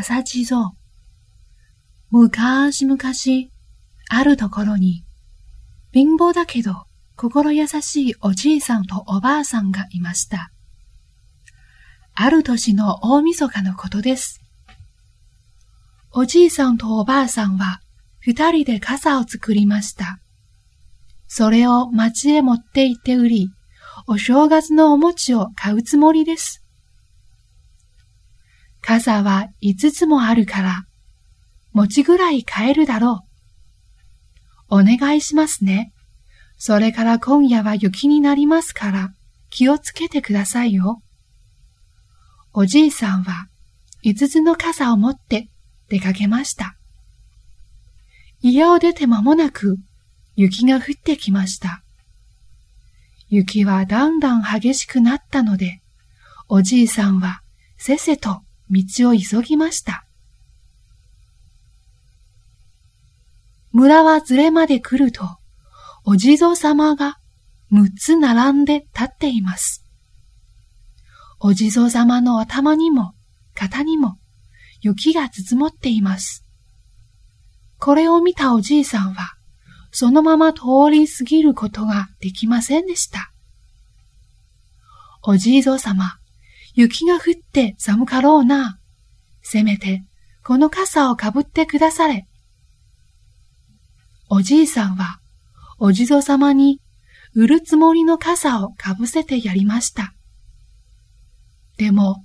朝地蔵。昔々、あるところに、貧乏だけど心優しいおじいさんとおばあさんがいました。ある年の大晦日のことです。おじいさんとおばあさんは二人で傘を作りました。それを町へ持って行って売り、お正月のお餅を買うつもりです。傘は五つもあるから、餅ぐらい買えるだろう。お願いしますね。それから今夜は雪になりますから気をつけてくださいよ。おじいさんは五つの傘を持って出かけました。家を出て間もなく雪が降ってきました。雪はだんだん激しくなったので、おじいさんはせせと道を急ぎました。村はずれまで来ると、お地蔵様が6つ並んで立っています。お地蔵様の頭にも肩にも雪が包もっています。これを見たおじいさんは、そのまま通り過ぎることができませんでした。おじいぞう様、雪が降って寒かろうな。せめて、この傘をかぶってくだされ。おじいさんは、お地蔵様に売るつもりの傘をかぶせてやりました。でも、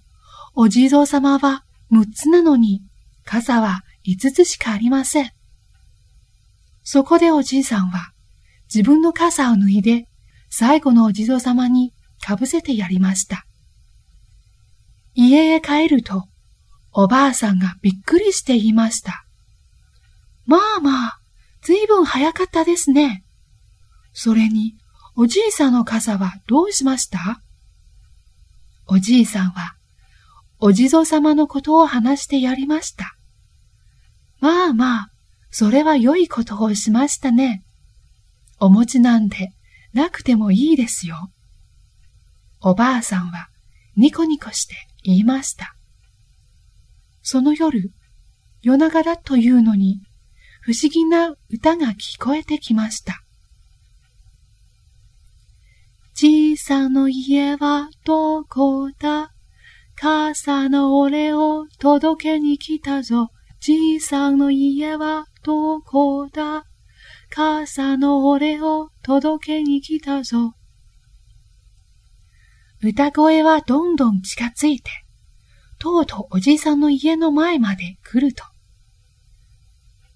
お地蔵様は6つなのに、傘は5つしかありません。そこでおじいさんは、自分の傘を脱いで、最後のお地蔵様にかぶせてやりました。家へ帰ると、おばあさんがびっくりしていました。まあまあ、ずいぶん早かったですね。それに、おじいさんの傘はどうしました？おじいさんは、お地蔵様のことを話してやりました。まあまあ、それは良いことをしましたね。お餅なんてなくてもいいですよ。おばあさんはニコニコして言いました。その夜、夜長だというのに不思議な歌が聞こえてきました。じいさんの家はどこだ？傘の俺を届けに来たぞ。じいさんの家はどこだ？傘の俺を届けに来たぞ。歌声はどんどん近づいて、とうとうおじいさんの家の前まで来ると、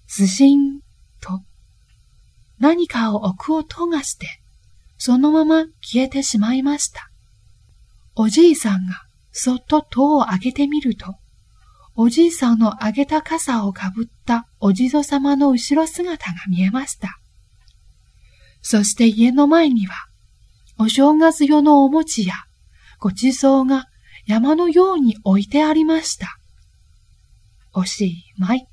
ずしんと何かを置く音がして、そのまま消えてしまいました。おじいさんがそっと戸を開けてみると、おじいさんのあげた傘をかぶったお地蔵様の後ろ姿が見えました。そして家の前には、お正月用のお餅やごちそうが山のように置いてありました。おしまい。